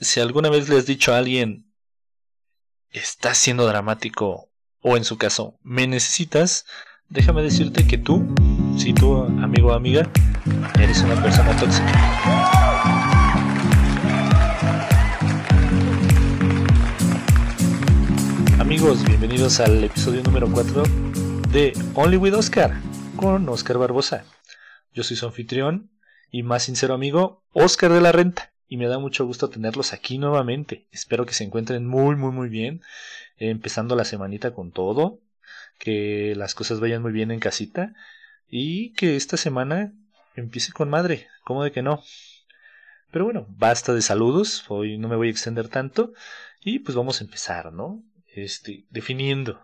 si alguna vez le has dicho a alguien, está siendo dramático, o en su caso, me necesitas, déjame decirte que tú, si tú, amigo o amiga, eres una persona tóxica. Amigos, bienvenidos al episodio número 4 de Only with Oscar con Oscar Barbosa. Yo soy su anfitrión y más sincero amigo, Oscar de la Renta y me da mucho gusto tenerlos aquí nuevamente. Espero que se encuentren muy, muy, muy bien. empezando la semanita con todo. Que las cosas vayan muy bien en casita. Y que esta semana empiece con madre. ¿Cómo de que no? Pero bueno, basta de saludos. Hoy no me voy a extender tanto. Y pues vamos a empezar, ¿no? Este, definiendo.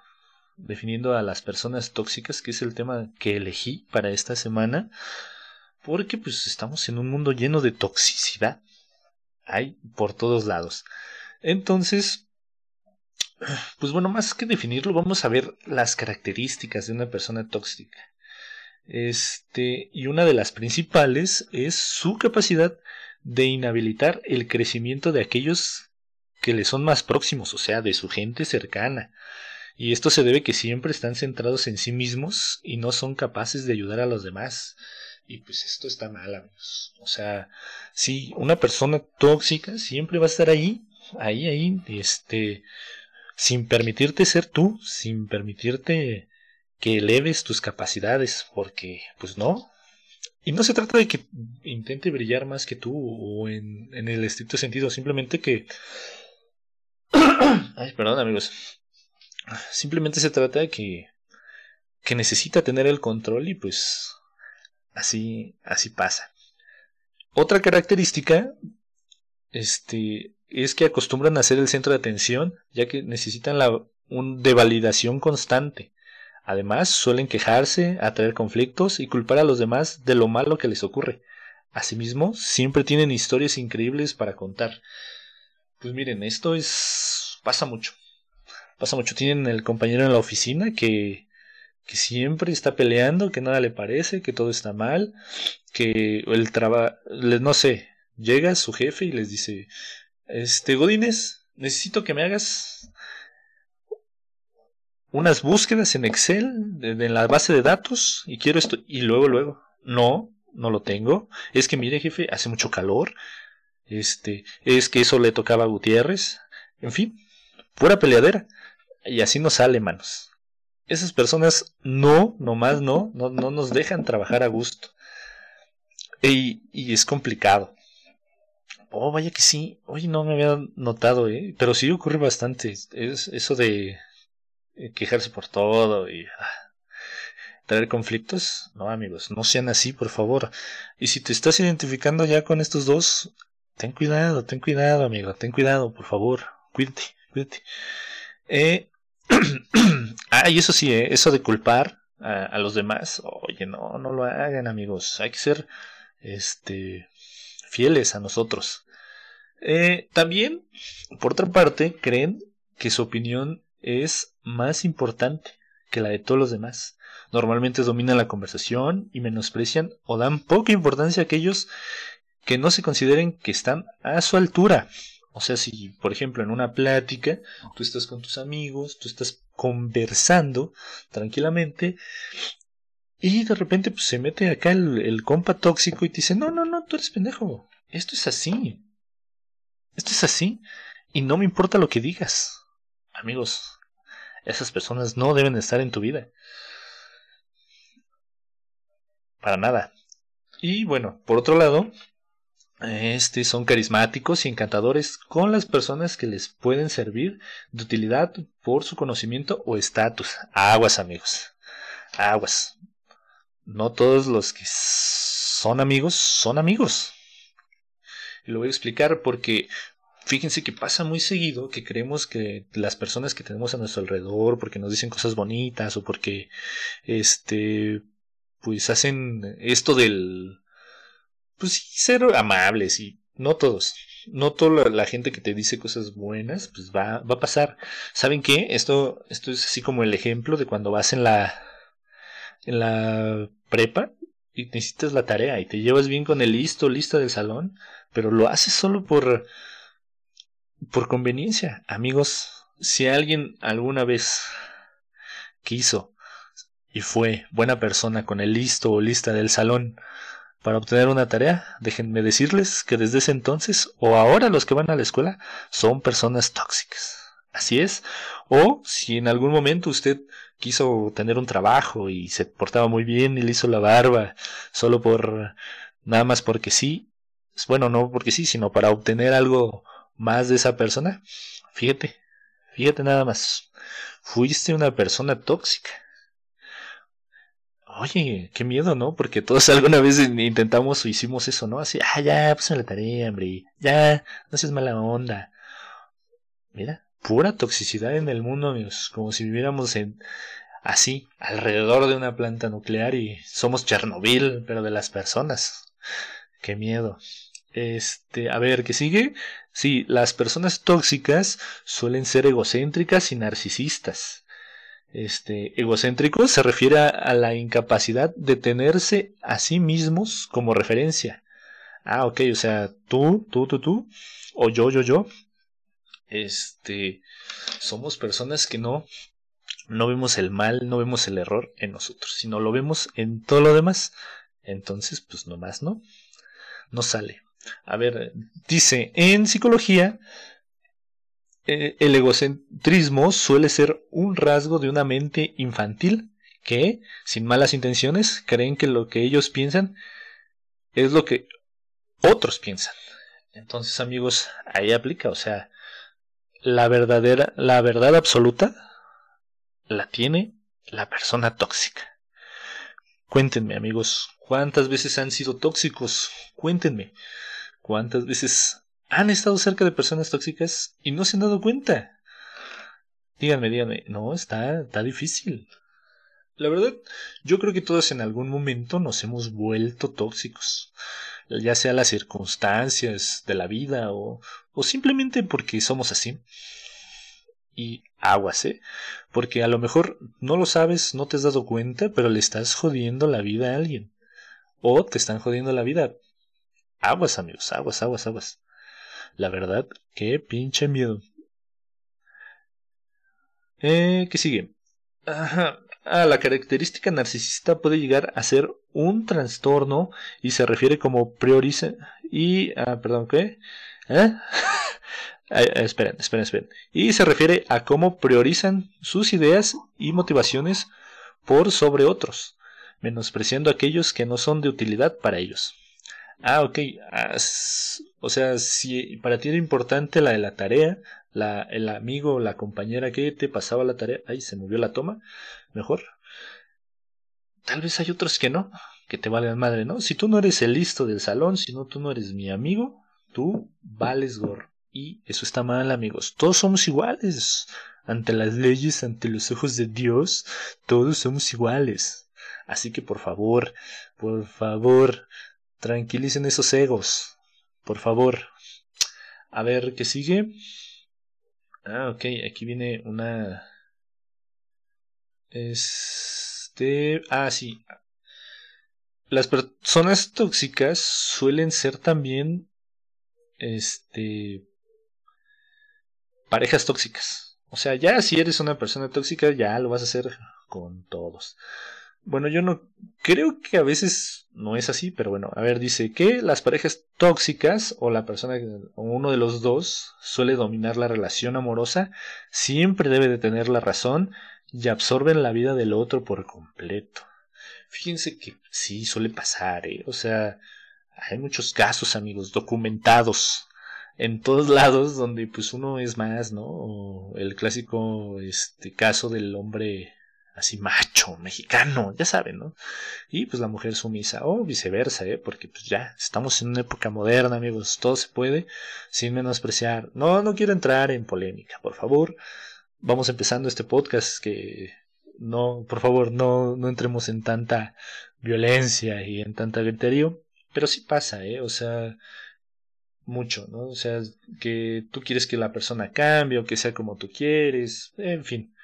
Definiendo a las personas tóxicas, que es el tema que elegí para esta semana. Porque pues estamos en un mundo lleno de toxicidad hay por todos lados. Entonces, pues bueno, más que definirlo, vamos a ver las características de una persona tóxica. Este, y una de las principales es su capacidad de inhabilitar el crecimiento de aquellos que le son más próximos, o sea, de su gente cercana. Y esto se debe que siempre están centrados en sí mismos y no son capaces de ayudar a los demás. Y pues esto está mal, amigos. O sea, si una persona tóxica siempre va a estar ahí, ahí, ahí, este, sin permitirte ser tú, sin permitirte que eleves tus capacidades, porque, pues no. Y no se trata de que intente brillar más que tú, o en, en el estricto sentido, simplemente que... Ay, perdón, amigos. Simplemente se trata de que, que necesita tener el control y pues Así, así pasa. Otra característica este, es que acostumbran a ser el centro de atención, ya que necesitan la un, de validación constante. Además, suelen quejarse, atraer conflictos y culpar a los demás de lo malo que les ocurre. Asimismo, siempre tienen historias increíbles para contar. Pues miren, esto es pasa mucho. Pasa mucho. Tienen el compañero en la oficina que que siempre está peleando, que nada le parece, que todo está mal, que el trabajo, no sé, llega su jefe y les dice, este Godines, necesito que me hagas unas búsquedas en Excel, en la base de datos, y quiero esto, y luego, luego, no, no lo tengo, es que mire jefe, hace mucho calor, este, es que eso le tocaba a Gutiérrez, en fin, pura peleadera, y así no sale, manos esas personas no, nomás no, no, no nos dejan trabajar a gusto. Y, y, es complicado. Oh, vaya que sí. Oye, no me había notado, ¿eh? Pero sí ocurre bastante. Es eso de eh, quejarse por todo y ah, traer conflictos. No, amigos, no sean así, por favor. Y si te estás identificando ya con estos dos, ten cuidado, ten cuidado, amigo. Ten cuidado, por favor. Cuídate, cuídate. Eh, ah, y eso sí, ¿eh? eso de culpar a, los demás, oye, no, no lo hagan, amigos. Hay que ser este, fieles a nosotros. Eh, también, por otra parte, creen que su opinión es más importante que la de todos los demás. Normalmente dominan la conversación y menosprecian o dan poca importancia a aquellos que no se consideren que están a su altura. O sea, si, por ejemplo, en una plática, tú estás con tus amigos, tú estás conversando tranquilamente, y de repente pues, se mete acá el, el compa tóxico y te dice, no, no, no, tú eres pendejo. Esto es así. Esto es así. Y no me importa lo que digas. Amigos, esas personas no deben estar en tu vida. Para nada. Y bueno, por otro lado, este, son carismáticos y encantadores con las personas que les pueden servir de utilidad por su conocimiento o estatus. Aguas, amigos. Aguas. No todos los que son amigos son amigos. Y lo voy a explicar porque fíjense que pasa muy seguido que creemos que las personas que tenemos a nuestro alrededor, porque nos dicen cosas bonitas o porque este pues hacen esto del pues sí, ser amables y no todos. No toda la, gente que te dice cosas buenas, pues va, va a pasar. ¿Saben qué? Esto, esto es así como el ejemplo de cuando vas en la, en la prepa y necesitas la tarea y te llevas bien con el listo, lista del salón, pero lo haces solo por, por conveniencia. Amigos, si alguien alguna vez quiso y fue buena persona con el listo o lista del salón para obtener una tarea, déjenme decirles que desde ese entonces o ahora los que van a la escuela son personas tóxicas. Así es. O si en algún momento usted quiso tener un trabajo y se portaba muy bien y le hizo la barba solo por nada más porque sí, bueno, no porque sí, sino para obtener algo más de esa persona, fíjate, fíjate nada más, fuiste una persona tóxica. Oye, qué miedo, ¿no? Porque todos alguna vez intentamos o hicimos eso, ¿no? Así, ah, ya, pues la tarea, hombre, ya, no seas mala onda. Mira, pura toxicidad en el mundo, amigos, como si viviéramos en así, alrededor de una planta nuclear y somos Chernobyl, pero de las personas. Qué miedo. Este, a ver, ¿qué sigue? Sí, las personas tóxicas suelen ser egocéntricas y narcisistas. Este, egocéntrico se refiere a la incapacidad de tenerse a sí mismos como referencia. Ah, ok, o sea, tú, tú, tú, tú, o yo, yo, yo. Este, somos personas que no, no vemos el mal, no vemos el error en nosotros, sino lo vemos en todo lo demás. Entonces, pues nomás, ¿no? No sale. A ver, dice, en psicología, eh, el egocentrismo suele ser un rasgo de una mente infantil que, sin malas intenciones, creen que lo que ellos piensan es lo que otros piensan. Entonces, amigos, ahí aplica, o sea, la verdadera, la verdad absoluta la tiene la persona tóxica. Cuéntenme, amigos, ¿cuántas veces han sido tóxicos? Cuéntenme. ¿Cuántas veces han estado cerca de personas tóxicas y no se han dado cuenta? Díganme, díganme, no, está, está difícil. La verdad, yo creo que todos en algún momento nos hemos vuelto tóxicos, ya sea las circunstancias de la vida o, o simplemente porque somos así. Y aguas, ¿eh? Porque a lo mejor no lo sabes, no te has dado cuenta, pero le estás jodiendo la vida a alguien. O te están jodiendo la vida Aguas, amigos, aguas, aguas, aguas. La verdad, qué pinche miedo. Eh, ¿Qué sigue? Ajá. Ah, la característica narcisista puede llegar a ser un trastorno y se refiere como prioriza y ah, perdón, ¿qué? ¿Eh? esperen, esperen, esperen. Y se refiere a cómo priorizan sus ideas y motivaciones por sobre otros, menospreciando aquellos que no son de utilidad para ellos. Ah, ok. o sea, si para ti era importante la de la tarea, la, el amigo la compañera que te pasaba la tarea, ay, se movió la toma, mejor. Tal vez hay otros que no, que te valgan madre, ¿no? Si tú no eres el listo del salón, si no tú no eres mi amigo, tú vales gorro. Y eso está mal, amigos. Todos somos iguales. Ante las leyes, ante los ojos de Dios, todos somos iguales. Así que por favor, por favor, Tranquilicen esos egos, por favor. A ver, ¿qué sigue? Ah, ok, aquí viene una... Este... Ah, sí. Las personas tóxicas suelen ser también... Este... Parejas tóxicas. O sea, ya si eres una persona tóxica, ya lo vas a hacer con todos. Bueno, yo no creo que a veces no es así, pero bueno, a ver, dice que las parejas tóxicas o la persona o uno de los dos suele dominar la relación amorosa, siempre debe de tener la razón y absorben la vida del otro por completo. Fíjense que sí suele pasar, ¿eh? O sea, hay muchos casos, amigos, documentados en todos lados donde pues uno es más, ¿no? O el clásico este caso del hombre así macho, mexicano, ya saben, ¿no? Y pues la mujer sumisa, o viceversa, ¿eh? Porque pues ya estamos en una época moderna, amigos, todo se puede sin menospreciar. No, no quiero entrar en polémica, por favor. Vamos empezando este podcast que no, por favor, no, no entremos en tanta violencia y en tanta griterío, pero sí pasa, ¿eh? O sea, mucho, ¿no? O sea, que tú quieres que la persona cambie o que sea como tú quieres, en fin.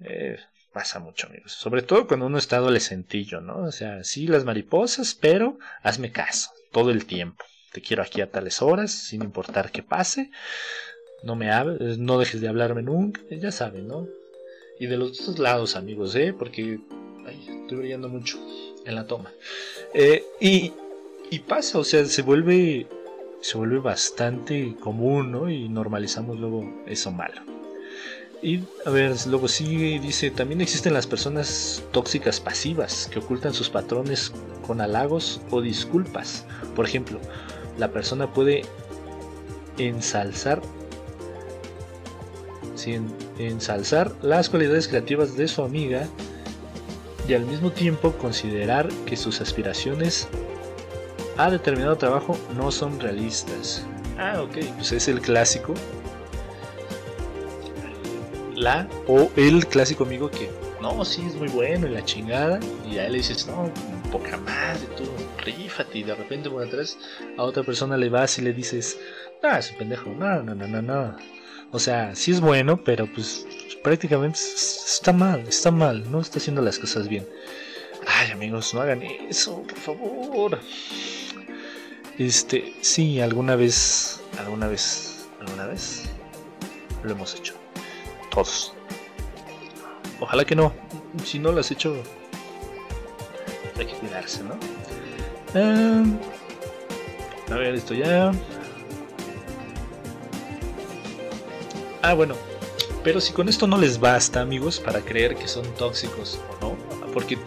Eh, pasa mucho, amigos. Sobre todo cuando uno está adolescentillo, ¿no? O sea, sí, las mariposas, pero hazme caso todo el tiempo. Te quiero aquí a tales horas, sin importar qué pase. no me hables, no dejes de hablarme nunca, ya saben, ¿no? Y de los dos lados, amigos, ¿eh? Porque estoy brillando mucho en la toma. Eh, y, y pasa, o sea, se vuelve, se vuelve bastante común, ¿no? Y normalizamos luego eso malo. Y a ver, luego sigue dice, también existen las personas tóxicas pasivas que ocultan sus patrones con halagos o disculpas. Por ejemplo, la persona puede ensalzar ensalzar las cualidades creativas de su amiga y al mismo tiempo considerar que sus aspiraciones a determinado trabajo no son realistas. Ah, ok, pues es el clásico la o el clásico amigo que no, sí es muy bueno y la chingada, y a él le dices, no, poca madre, tú rífate, y de repente por atrás a otra persona le vas y le dices, ah, ese pendejo, no, no, no, no, no. O sea, sí es bueno, pero pues prácticamente está mal, está mal, no está haciendo las cosas bien. Ay, amigos, no hagan eso, por favor. Este, sí, alguna vez, alguna vez, alguna vez lo hemos hecho todos. Ojalá que no. Si no lo has hecho, hay que cuidarse, ¿no? Ah, a ver, esto ya. Ah, bueno. Pero si con esto no les basta, amigos, para creer que son tóxicos o no, porque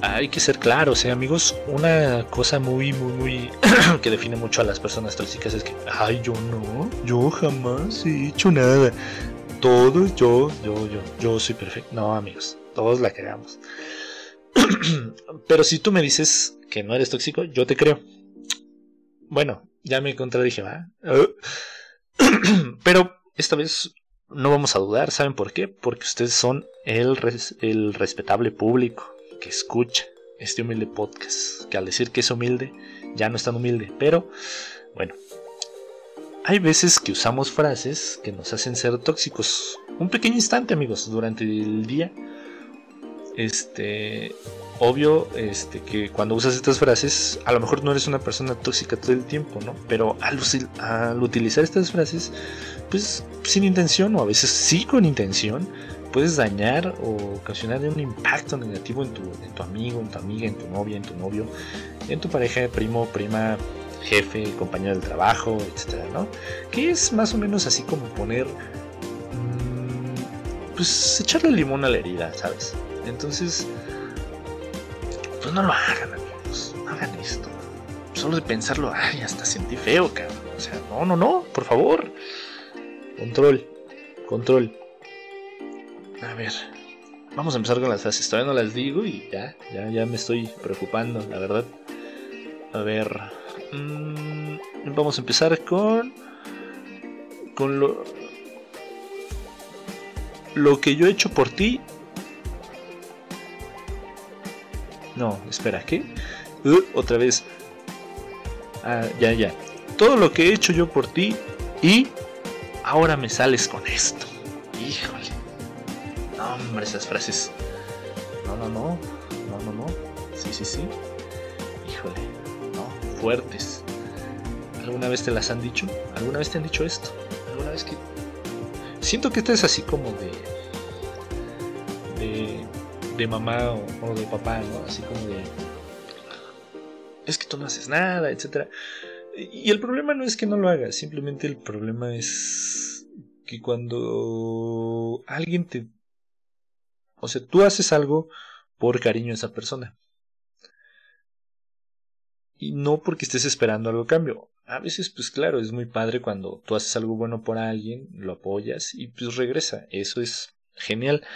hay que ser claros, ¿eh, amigos. Una cosa muy, muy, muy que define mucho a las personas tóxicas es que, ay, yo no, yo jamás he hecho nada todos, yo, yo, yo, yo soy perfecto. No, amigos, todos la creamos. Pero si tú me dices que no eres tóxico, yo te creo. Bueno, ya me contradije, ¿va? Pero esta vez no vamos a dudar, ¿saben por qué? Porque ustedes son el, el respetable público que escucha este humilde podcast. Que al decir que es humilde, ya no es tan humilde. Pero, bueno, hay veces que usamos frases que nos hacen ser tóxicos. Un pequeño instante, amigos, durante el día. Este, obvio, este, que cuando usas estas frases, a lo mejor no eres una persona tóxica todo el tiempo, ¿no? Pero al, utilizar estas frases, pues sin intención o a veces sí con intención, puedes dañar o ocasionar un impacto negativo en tu, en tu amigo, en tu amiga, en tu novia, en tu novio, en tu pareja, primo, prima, jefe, compañero del trabajo, etcétera, ¿no? Que es más o menos así como poner, mm, pues echarle limón a la herida, ¿sabes? Entonces, pues no lo hagan, amigos, hagan esto. Solo de pensarlo, ay, hasta sentí feo, cabrón. O sea, no, no, no, por favor. Control, control. A ver, vamos a empezar con las frases. Todavía no las digo y ya, ya, ya me estoy preocupando, la verdad. A ver. Mm, vamos a empezar con. Con lo. Lo que yo he hecho por ti. No, espera, ¿qué? Uh, otra vez. Ah, ya, ya. Todo lo que he hecho yo por ti y ahora me sales con esto. Híjole. No, hombre, esas frases. No, no, no. No, no, no. Sí, sí, sí. Híjole. ¿Alguna vez te las han dicho? ¿Alguna vez te han dicho esto? ¿Alguna vez que... Siento que esto es así como de... De, de mamá o, de papá, ¿no? Así como de... Es que tú no haces nada, etc. Y el problema no es que no lo hagas, simplemente el problema es que cuando alguien te... O sea, tú haces algo por cariño a esa persona y no porque estés esperando algo a cambio. A veces, pues claro, es muy padre cuando tú haces algo bueno por alguien, lo apoyas y pues regresa. Eso es genial.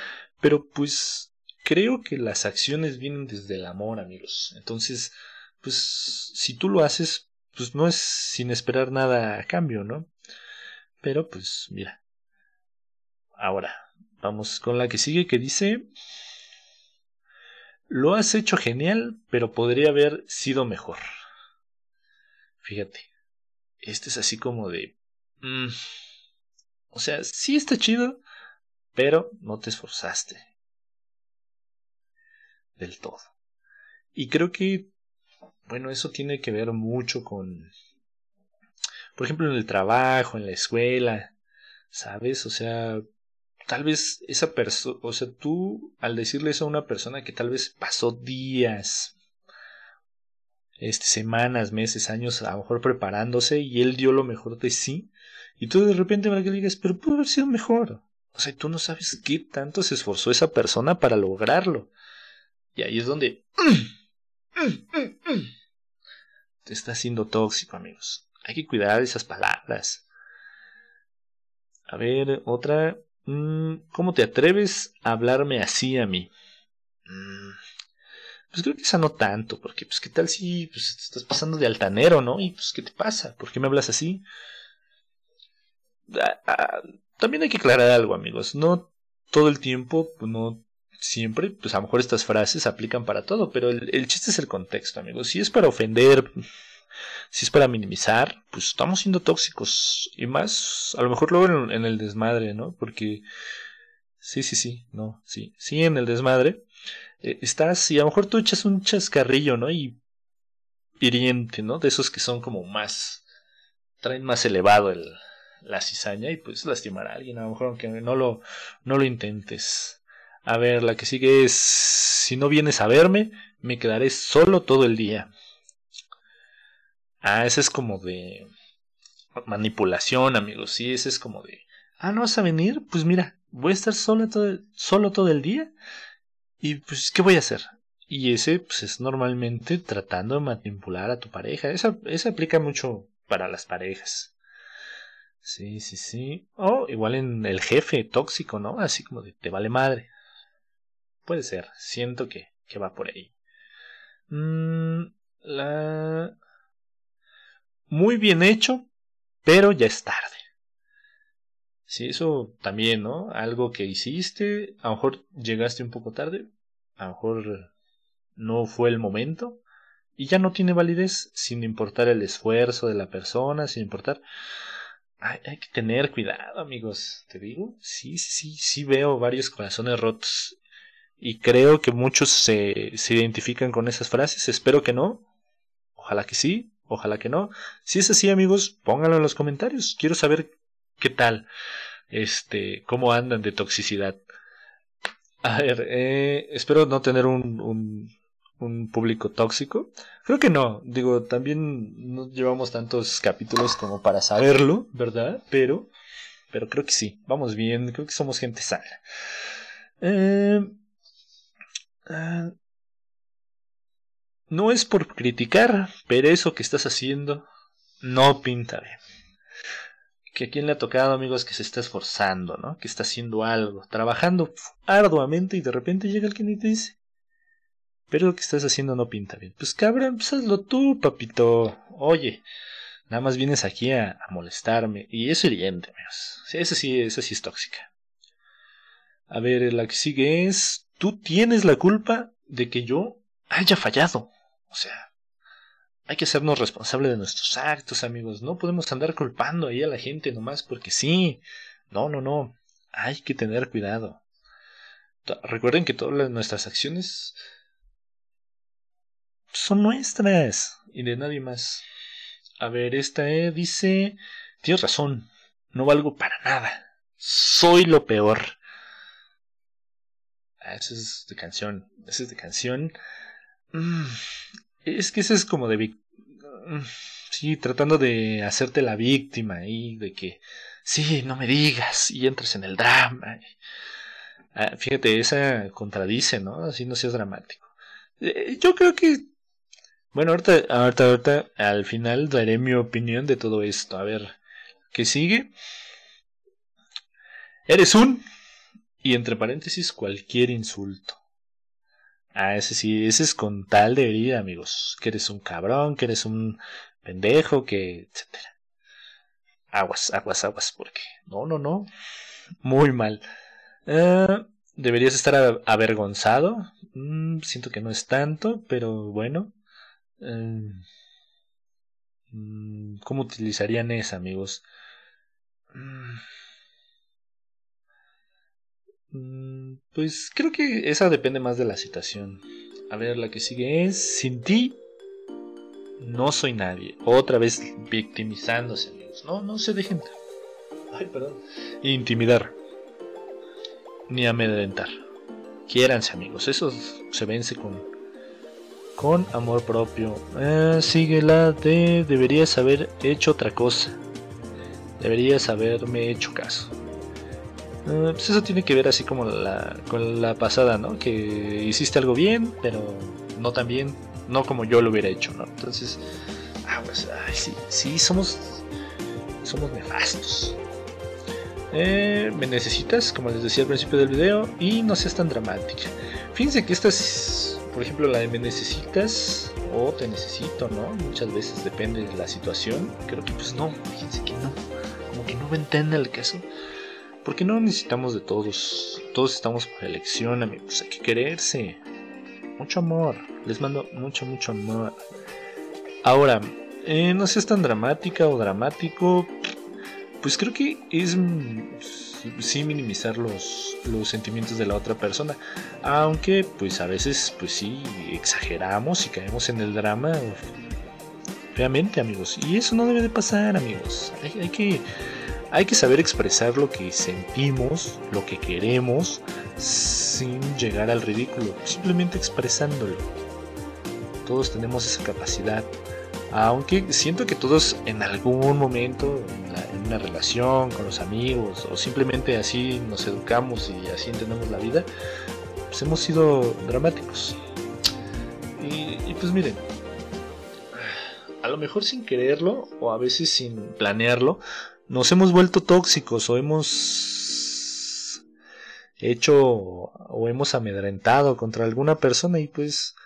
Pero pues creo que las acciones vienen desde el amor, amigos. Entonces, pues si tú lo haces, pues no es sin esperar nada a cambio, ¿no? Pero pues mira. Ahora, vamos con la que sigue que dice... Lo has hecho genial, pero podría haber sido mejor. Fíjate, este es así como de... Mm, o sea, sí está chido, pero no te esforzaste. Del todo. Y creo que, bueno, eso tiene que ver mucho con... por ejemplo, en el trabajo, en la escuela, ¿sabes? O sea, tal vez esa persona, o sea, tú al decirle eso a una persona que tal vez pasó días, este, semanas, meses, años, a lo mejor preparándose y él dio lo mejor de sí, y tú de repente para que le digas, pero pudo haber sido mejor. O sea, tú no sabes qué tanto se esforzó esa persona para lograrlo. Y ahí es donde te está haciendo tóxico, amigos. Hay que cuidar esas palabras. A ver, otra. Mm, ¿Cómo te atreves a hablarme así a mí? Pues creo que esa no tanto, porque pues qué tal si pues, te estás pasando de altanero, ¿no? Y pues qué te pasa, ¿por qué me hablas así? Ah, ah, también hay que aclarar algo, amigos. No todo el tiempo, no siempre, pues a lo mejor estas frases aplican para todo, pero el, chiste es el contexto, amigos. Si es para ofender, si es para minimizar, pues estamos siendo tóxicos. Y más, a lo mejor luego en, el desmadre, ¿no? Porque, sí, sí, sí, no, sí, sí, en el desmadre. Eh, estás, y a lo mejor tú echas un chascarrillo, ¿no? Y hiriente, ¿no? De esos que son como más, traen más elevado el, la cizaña y pues lastimar a alguien, a lo mejor aunque no lo, no lo intentes. A ver, la que sigue es, si no vienes a verme, me quedaré solo todo el día. Ah, ese es como de manipulación, amigos. Sí, ese es como de, ah, no vas a venir, pues mira, voy a estar solo todo, solo todo el día y pues, ¿qué voy a hacer? Y ese, pues es normalmente tratando de manipular a tu pareja. Esa, esa aplica mucho para las parejas. Sí, sí, sí. O igual en el jefe tóxico, ¿no? Así como de te vale madre. Puede ser. Siento que, que va por ahí. Mm, la... Muy bien hecho, pero ya es tarde. Sí, eso también, ¿no? Algo que hiciste, a lo mejor llegaste un poco tarde, a lo mejor no fue el momento, y ya no tiene validez sin importar el esfuerzo de la persona, sin importar hay, que tener cuidado, amigos. Te digo, sí, sí, sí veo varios corazones rotos. Y creo que muchos se, se identifican con esas frases. Espero que no. Ojalá que sí. Ojalá que no. Si es así, amigos, pónganlo en los comentarios. Quiero saber qué tal. Este, cómo andan de toxicidad. A ver, eh, espero no tener un, un, público tóxico? Creo que no. Digo, también no llevamos tantos capítulos como para saberlo, ¿verdad? Pero, pero creo que sí. Vamos bien. Creo que somos gente sana. Eh, ah, no es por criticar, pero eso que estás haciendo no pinta bien. Que a quien le ha tocado, amigos, que se está esforzando, ¿no? Que está haciendo algo, trabajando arduamente y de repente llega alguien y te dice, pero lo que estás haciendo no pinta bien. Pues cabrón, pues hazlo tú, papito. Oye, nada más vienes aquí a, molestarme. Y es hiriente, amigos. Esa sí, esa sí es tóxica. A ver, la que sigue es, tú tienes la culpa de que yo haya fallado. O sea, hay que hacernos responsables de nuestros actos, amigos. No podemos andar culpando ahí a la gente nomás porque sí. No, no, no. Hay que tener cuidado. Recuerden que todas nuestras acciones son nuestras y de nadie más. A ver, esta eh, dice, tienes razón, no valgo para nada, soy lo peor. Ah, eso es de canción, eso es de canción. Mm, es que ese es como de... Mm, sí, tratando de hacerte la víctima y de que, sí, no me digas y entres en el drama. Ah, fíjate, esa contradice, ¿no? Así no seas dramático. Eh, yo creo que bueno, ahorita, ahorita, ahorita, al final daré mi opinión de todo esto. A ver, ¿qué sigue? Eres un... Y entre paréntesis, cualquier insulto. Ah, ese sí, ese es con tal de amigos. Que eres un cabrón, que eres un pendejo, que... etcétera. Aguas, aguas, aguas, porque... No, no, no. Muy mal. Ah, deberías estar avergonzado. Mm, siento que no es tanto, pero bueno. Em, mm, ¿Cómo utilizarían esa, amigos? Mm, pues creo que esa depende más de la situación. A ver, la que sigue es, sin ti no soy nadie. Otra vez victimizándose, amigos. No, no se dejen. Ay, perdón. Intimidar. Ni amedrentar. Quiéranse, amigos. Eso se vence con, con amor propio. Eh, sigue la de deberías haber hecho otra cosa. Deberías haberme hecho caso. Eh, pues eso tiene que ver así como la, con la pasada, ¿no? Que hiciste algo bien, pero no tan bien, no como yo lo hubiera hecho, ¿no? Entonces, ah, pues, ay, sí, sí, somos, somos nefastos. Eh, me necesitas, como les decía al principio del video, y no seas tan dramática. Fíjense que estas, por ejemplo, la de me necesitas o te necesito, ¿no? Muchas veces depende de la situación. Creo que pues no, fíjense que no, como que no me entiende el caso. Porque no necesitamos de todos, todos estamos por elección, amigos, hay que quererse. Mucho amor, les mando mucho, mucho amor. Ahora, eh, no seas tan dramática o dramático, pues creo que es sí minimizar los, los sentimientos de la otra persona. Aunque pues a veces pues sí exageramos y caemos en el drama. Realmente amigos. Y eso no debe de pasar amigos. Hay, que, hay que saber expresar lo que sentimos, lo que queremos, sin llegar al ridículo. Simplemente expresándolo. Todos tenemos esa capacidad. Aunque siento que todos en algún momento, en, una relación, con los amigos, o simplemente así nos educamos y así entendemos la vida, pues hemos sido dramáticos. Y, pues miren, a lo mejor sin quererlo, o a veces sin planearlo, nos hemos vuelto tóxicos o hemos hecho o hemos amedrentado contra alguna persona y pues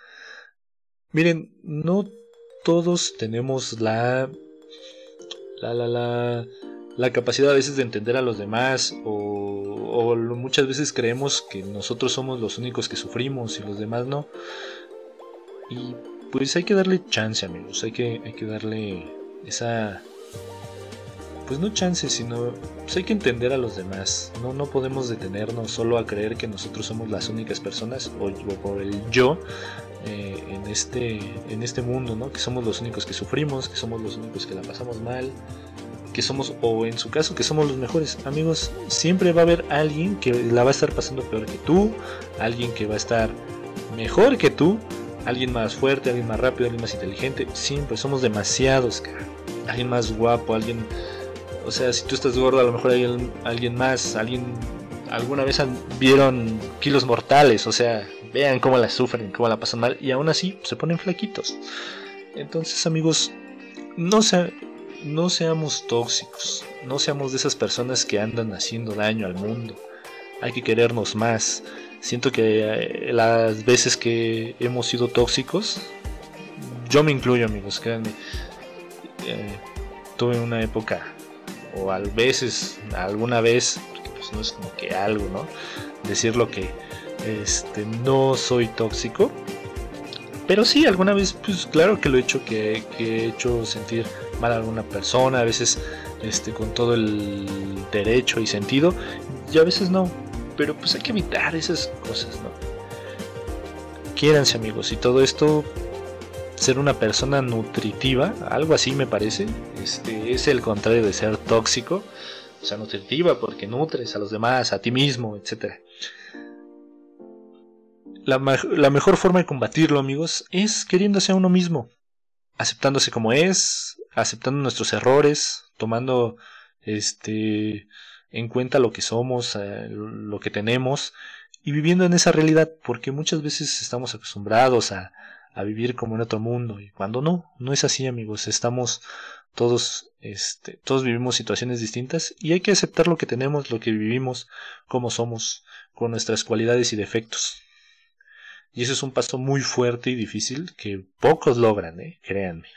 miren, no todos tenemos la, la, la, la, capacidad a veces de entender a los demás o, muchas veces creemos que nosotros somos los únicos que sufrimos y los demás no. Y pues hay que darle chance, amigos, hay que, hay que darle esa... Pues no chance, sino pues hay que entender a los demás. No, no podemos detenernos solo a creer que nosotros somos las únicas personas o, por el yo eh, en, este, en este mundo, ¿no? Que somos los únicos que sufrimos, que somos los únicos que la pasamos mal, que somos, o en su caso, que somos los mejores. Amigos, siempre va a haber alguien que la va a estar pasando peor que tú, alguien que va a estar mejor que tú, alguien más fuerte, alguien más rápido, alguien más inteligente. Siempre somos demasiados, cara. Alguien más guapo, alguien... O sea, si tú estás gordo, a lo mejor hay alguien, más, alguien... Alguna vez vieron kilos mortales, o sea, vean cómo la sufren, cómo la pasan mal y aún así se ponen flaquitos. Entonces amigos, no, no seamos tóxicos, no seamos de esas personas que andan haciendo daño al mundo. Hay que querernos más. Siento que eh, las veces que hemos sido tóxicos, yo me incluyo amigos, créanme, eh, tuve una época, o a veces, alguna vez, porque pues no es como que algo, ¿no? Decir lo que este, no soy tóxico. Pero sí, alguna vez, pues claro que lo he hecho, que, he hecho sentir mal a alguna persona, a veces este, con todo el derecho y sentido, y a veces no. Pero pues hay que evitar esas cosas, ¿no? Quiéranse amigos, y todo esto, ser una persona nutritiva, algo así me parece, este, es el contrario de ser tóxico, o sea, nutritiva porque nutres a los demás, a ti mismo, etcétera. La, mejor forma de combatirlo, amigos, es queriéndose a uno mismo, aceptándose como es, aceptando nuestros errores, tomando este en cuenta lo que somos, eh, lo que tenemos y viviendo en esa realidad, porque muchas veces estamos acostumbrados a, a, vivir como en otro mundo y cuando no, no es así, amigos, estamos todos este todos vivimos situaciones distintas y hay que aceptar lo que tenemos, lo que vivimos, como somos, con nuestras cualidades y defectos. Y eso es un paso muy fuerte y difícil que pocos logran, ¿eh? créanme.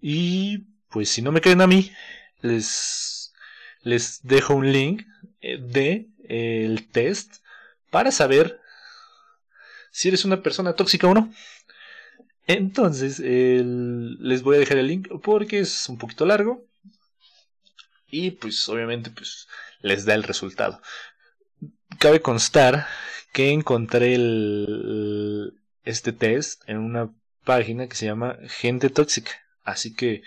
Y pues si no me creen a mí, les, les dejo un link eh, de el test para saber si eres una persona tóxica o no. Entonces, les voy a dejar el link porque es un poquito largo. Y pues obviamente pues les da el resultado. Cabe constar que encontré este test en una página que se llama Gente Tóxica. Así que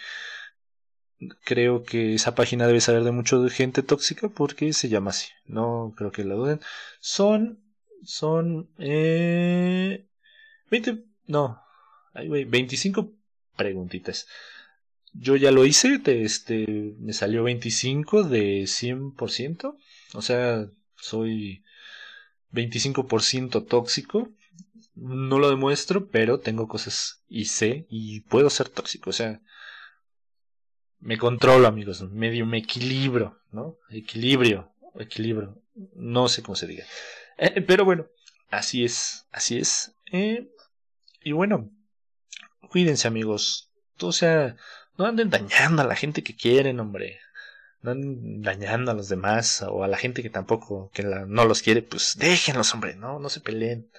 creo que esa página debe saber de mucho de gente tóxica porque se llama así. No creo que la duden. Son, son, eh, 20, no, 25 preguntitas. Yo ya lo hice, este, me salió 25 de 100%. O sea, soy 25% tóxico. No lo demuestro, pero tengo cosas y sé y puedo ser tóxico. O sea, me controlo, amigos. Medio me equilibro, ¿no? Equilibrio, equilibrio. No sé cómo se diga. Eh, pero bueno, así es, así es. Eh, y bueno, cuídense, amigos. O sea, no anden dañando a la gente que quieren, hombre. No anden dañando a los demás o a la gente que tampoco, que no los quiere, pues déjenlos, hombre, no, no se peleen.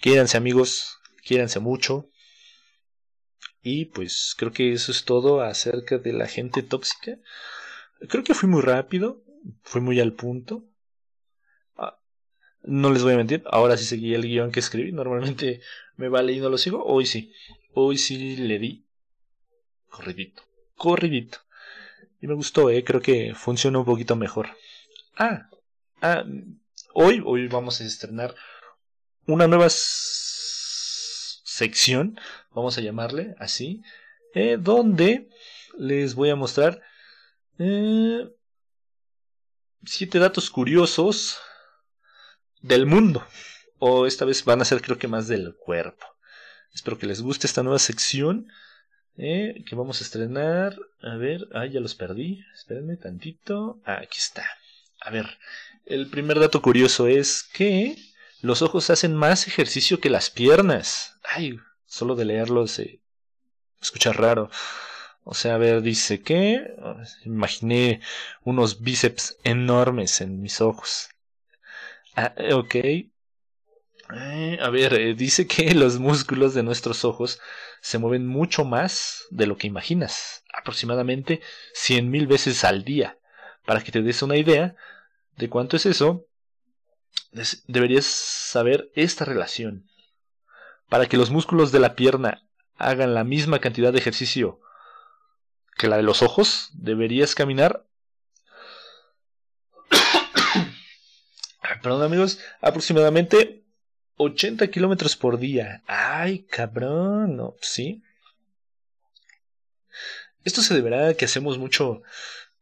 Quédense, amigos, quédense mucho. Y pues creo que eso es todo acerca de la gente tóxica. Creo que fui muy rápido, fui muy al punto. No les voy a mentir, ahora sí seguí el guion que escribí. Normalmente me va leyendo lo sigo. Hoy sí, hoy sí le di corridito, corridito. Y me gustó, eh, creo que funciona un poquito mejor. Ah, ah, hoy, hoy vamos a estrenar una nueva sección, vamos a llamarle así, eh, donde les voy a mostrar eh, siete datos curiosos del mundo. O esta vez van a ser creo que más del cuerpo. Espero que les guste esta nueva sección eh, que vamos a estrenar. A ver, ah, ya los perdí. Espérenme tantito. Ah, aquí está. A ver, el primer dato curioso es que los ojos hacen más ejercicio que las piernas. Ay, solo de leerlo se escucha raro. O sea, a ver, dice que imaginé unos bíceps enormes en mis ojos. Ah, ok. Eh, a ver, eh, dice que los músculos de nuestros ojos se mueven mucho más de lo que imaginas, aproximadamente cien mil veces al día. Para que te des una idea de cuánto es eso, deberías saber esta relación. Para que los músculos de la pierna hagan la misma cantidad de ejercicio que la de los ojos, deberías caminar. Perdón amigos, aproximadamente 80 kilómetros por día. Ay, cabrón, no, sí. Esto se deberá a que hacemos mucho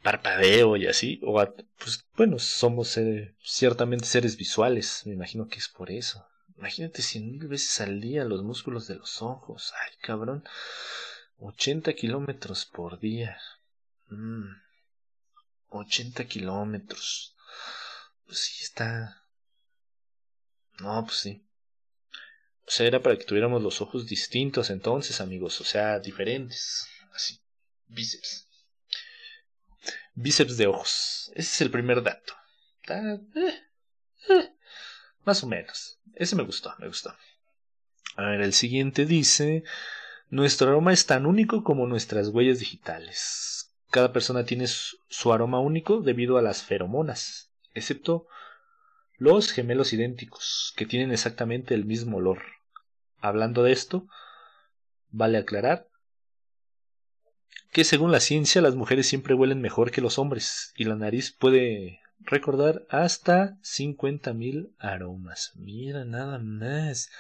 parpadeo y así, o pues bueno, somos eh, ciertamente seres visuales, me imagino que es por eso. Imagínate cien mil veces al día los músculos de los ojos, ay cabrón, 80 kilómetros por día. Mm. 80 kilómetros. Pues sí está. No, pues sí. O sea, era para que tuviéramos los ojos distintos entonces, amigos, o sea, diferentes. Así, bíceps. Bíceps de ojos. Ese es el primer dato. Eh, eh, más o menos. Ese me gustó, me gustó. A ver, el siguiente dice, nuestro aroma es tan único como nuestras huellas digitales. Cada persona tiene su aroma único debido a las feromonas, excepto los gemelos idénticos, que tienen exactamente el mismo olor. Hablando de esto, vale aclarar que según la ciencia las mujeres siempre huelen mejor que los hombres y la nariz puede recordar hasta 50.000 aromas. Mira nada más.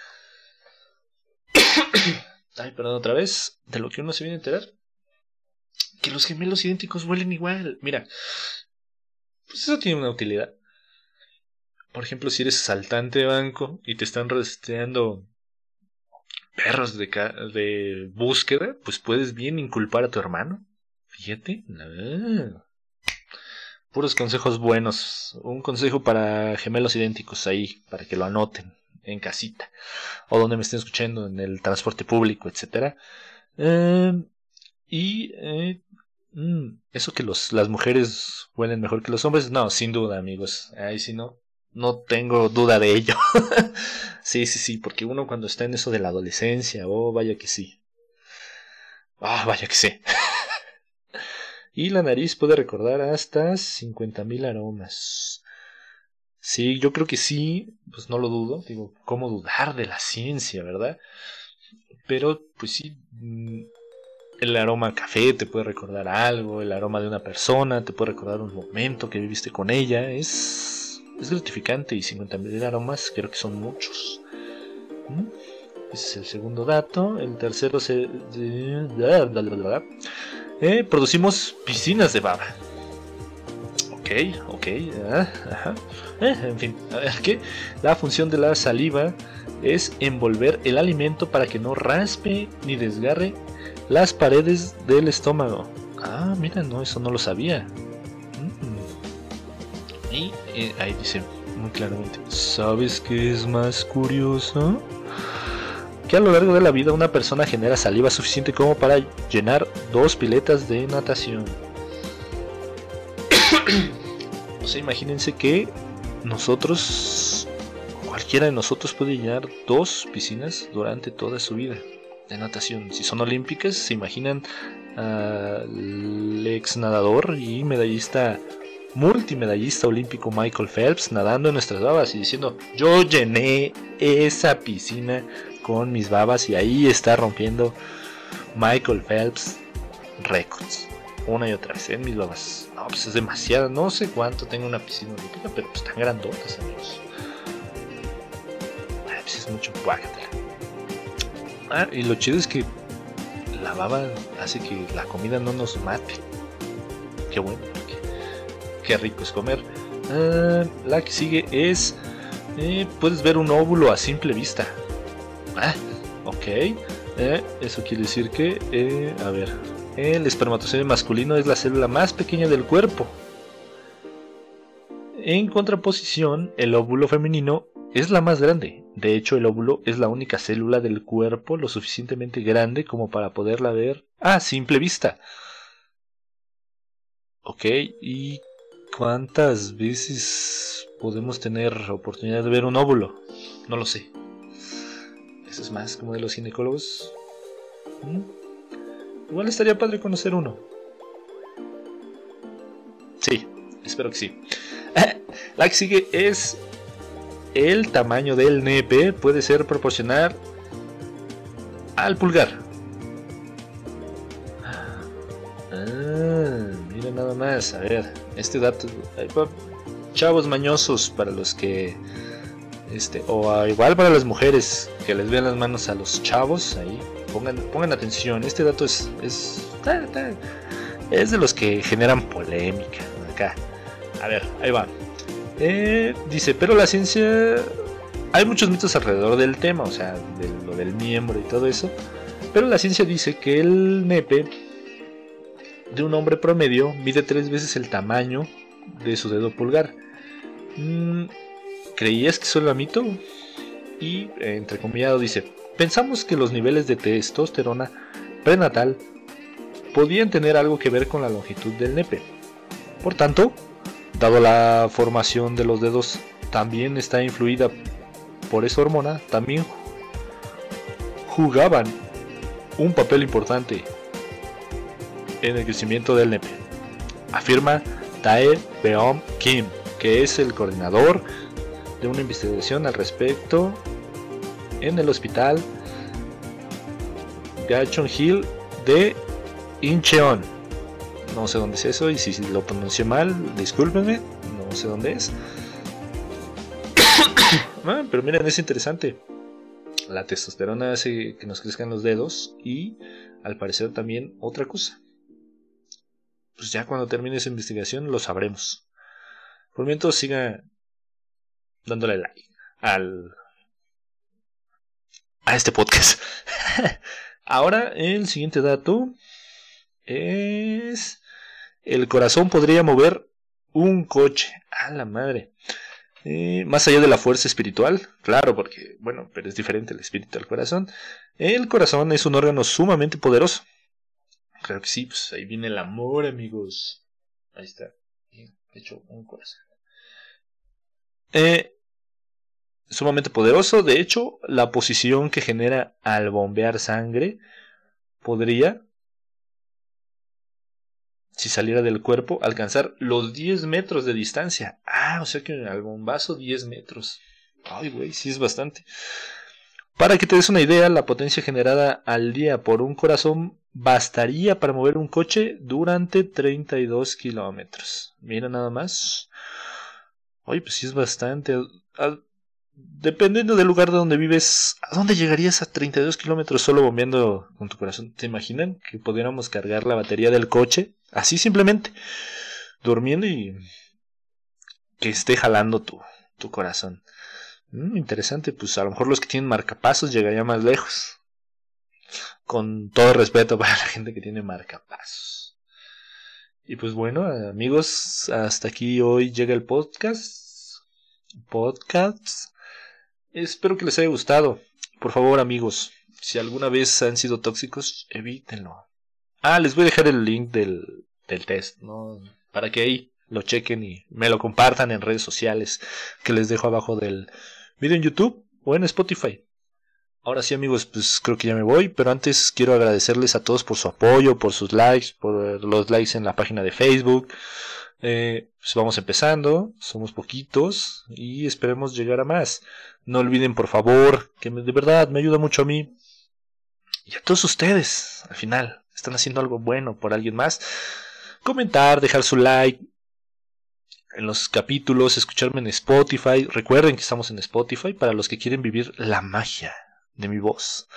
Ay, perdón otra vez. De lo que uno se viene a enterar. Que los gemelos idénticos huelen igual. Mira. Pues eso tiene una utilidad. Por ejemplo, si eres saltante de banco y te están rastreando perros de, de búsqueda, pues puedes bien inculpar a tu hermano. Fíjate. Puros consejos buenos. Un consejo para gemelos idénticos ahí, para que lo anoten en casita. O donde me estén escuchando, en el transporte público, etcétera. Em, y eh, mm, eso que las mujeres huelen mejor que los hombres, no, sin duda, amigos. Ahí sí no. No tengo duda de ello. sí, sí, sí, porque uno cuando está en eso de la adolescencia, oh, vaya que sí. Ah, vaya que sí. y la nariz puede recordar hasta 50.000 aromas. Sí, yo creo que sí, pues no lo dudo. Digo, ¿cómo dudar de la ciencia, verdad? pero pues sí, mm, el aroma café te puede recordar algo, el aroma de una persona te puede recordar un momento que viviste con ella. Es, es gratificante y 50.000 aromas creo que son muchos. Ese es el segundo dato. El tercero se... Eh, producimos piscinas de baba. Ok, ok. Ah, eh, en fin, ¿qué? La función de la saliva es envolver el alimento para que no raspe ni desgarre las paredes del estómago. Ah, mira, no, eso no lo sabía. Mm. Y eh, ahí dice muy claramente, ¿sabes qué es más curioso? Que a lo largo de la vida una persona genera saliva suficiente como para llenar dos piletas de natación. o sea, imagínense que nosotros, cualquiera de nosotros puede llenar dos piscinas durante toda su vida de natación. Si son olímpicas, se imaginan al ex nadador y medallista, multimedallista olímpico Michael Phelps nadando en nuestras babas y diciendo, yo llené esa piscina con mis babas y ahí está rompiendo Michael Phelps récords. Una y otra vez en mis babas. No, pues es demasiado. No sé cuánto tengo una piscina olímpica, pero pues están grandotas, amigos. Ay, pues es mucho. Ah, y lo chido es que la baba hace que la comida no nos mate. Qué bueno, qué, rico es comer. Ah, la que sigue es, eh, puedes ver un óvulo a simple vista. Ah, ok. Eh, eso quiere decir que, eh, a ver, el espermatozoide masculino es la célula más pequeña del cuerpo. En contraposición, el óvulo femenino es la más grande. De hecho, el óvulo es la única célula del cuerpo lo suficientemente grande como para poderla ver a simple vista. Ok, ¿y cuántas veces podemos tener oportunidad de ver un óvulo? No lo sé. Eso es más como de los ginecólogos. ¿Mm? Igual estaría padre conocer uno. Sí, espero que sí. La que sigue es el tamaño del nepe puede ser proporcional al pulgar. Ah, mira nada más, a ver, este dato, chavos mañosos para los que, este, o igual para las mujeres que les vean las manos a los chavos, ahí, pongan, pongan atención, este dato es, es, es de los que generan polémica acá. A ver, ahí va. Eh, dice, pero la ciencia... Hay muchos mitos alrededor del tema, o sea, de lo del miembro y todo eso. Pero la ciencia dice que el nepe de un hombre promedio mide tres veces el tamaño de su dedo pulgar. Mm, ¿Creías que solo era mito? Y, entre comillas, dice, pensamos que los niveles de testosterona prenatal podían tener algo que ver con la longitud del nepe. Por tanto, Dado la formación de los dedos también está influida por esa hormona, también jugaban un papel importante en el crecimiento del nepe, afirma Tae Beom Kim, que es el coordinador de una investigación al respecto en el hospital Gachon Hill de Incheon no sé dónde es eso y si lo pronuncié mal, discúlpenme, no sé dónde es. Ah, pero miren, es interesante. La testosterona hace que nos crezcan los dedos y al parecer también otra cosa. Pues ya cuando termine esa investigación lo sabremos. Por mientras siga dándole like al a este podcast. Ahora el siguiente dato es el corazón podría mover un coche. A la madre. Eh, más allá de la fuerza espiritual, claro, porque, bueno, pero es diferente el espíritu al corazón. El corazón es un órgano sumamente poderoso. Claro que sí, pues ahí viene el amor, amigos. Ahí está. Bien, hecho un corazón. Eh, sumamente poderoso. De hecho, la posición que genera al bombear sangre podría si saliera del cuerpo, alcanzar los 10 metros de distancia. Ah, o sea que al bombazo 10 metros. Ay, güey, sí es bastante. Para que te des una idea, la potencia generada al día por un corazón bastaría para mover un coche durante 32 kilómetros. Mira nada más. Oye, pues sí es bastante. Dependiendo del lugar de donde vives, ¿a dónde llegarías a 32 kilómetros solo bombeando con tu corazón? ¿Te imaginan que pudiéramos cargar la batería del coche? Así simplemente, durmiendo y que esté jalando tu, tu corazón. Mm, interesante, pues a lo mejor los que tienen marcapasos llegarían más lejos. Con todo respeto para la gente que tiene marcapasos. Y pues bueno, amigos, hasta aquí hoy llega el podcast. Podcast. Espero que les haya gustado. Por favor, amigos, si alguna vez han sido tóxicos, evítenlo. Ah, les voy a dejar el link del, del test, ¿no? Para que ahí lo chequen y me lo compartan en redes sociales que les dejo abajo del video en YouTube o en Spotify. Ahora sí amigos, pues creo que ya me voy, pero antes quiero agradecerles a todos por su apoyo, por sus likes, por los likes en la página de Facebook. Eh, pues vamos empezando, somos poquitos y esperemos llegar a más. No olviden por favor, que de verdad me ayuda mucho a mí y a todos ustedes. Al final, están haciendo algo bueno por alguien más. Comentar, dejar su like, en los capítulos, escucharme en Spotify. Recuerden que estamos en Spotify para los que quieren vivir la magia de mi voz.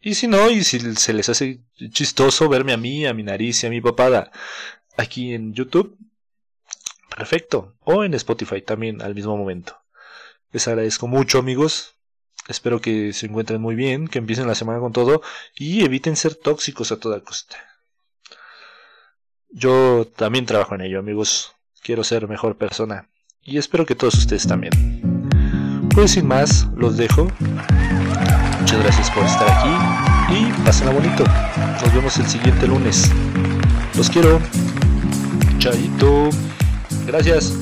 Y si no, y si se les hace chistoso verme a mí, a mi nariz y a mi papada aquí en YouTube, perfecto. O en Spotify también al mismo momento. Les agradezco mucho amigos. Espero que se encuentren muy bien, que empiecen la semana con todo y eviten ser tóxicos a toda costa. Yo también trabajo en ello, amigos. Quiero ser mejor persona. Y espero que todos ustedes también. Pues sin más, los dejo. Muchas gracias por estar aquí y pásenla bonito. Nos vemos el siguiente lunes. Los quiero. Chaito. Gracias.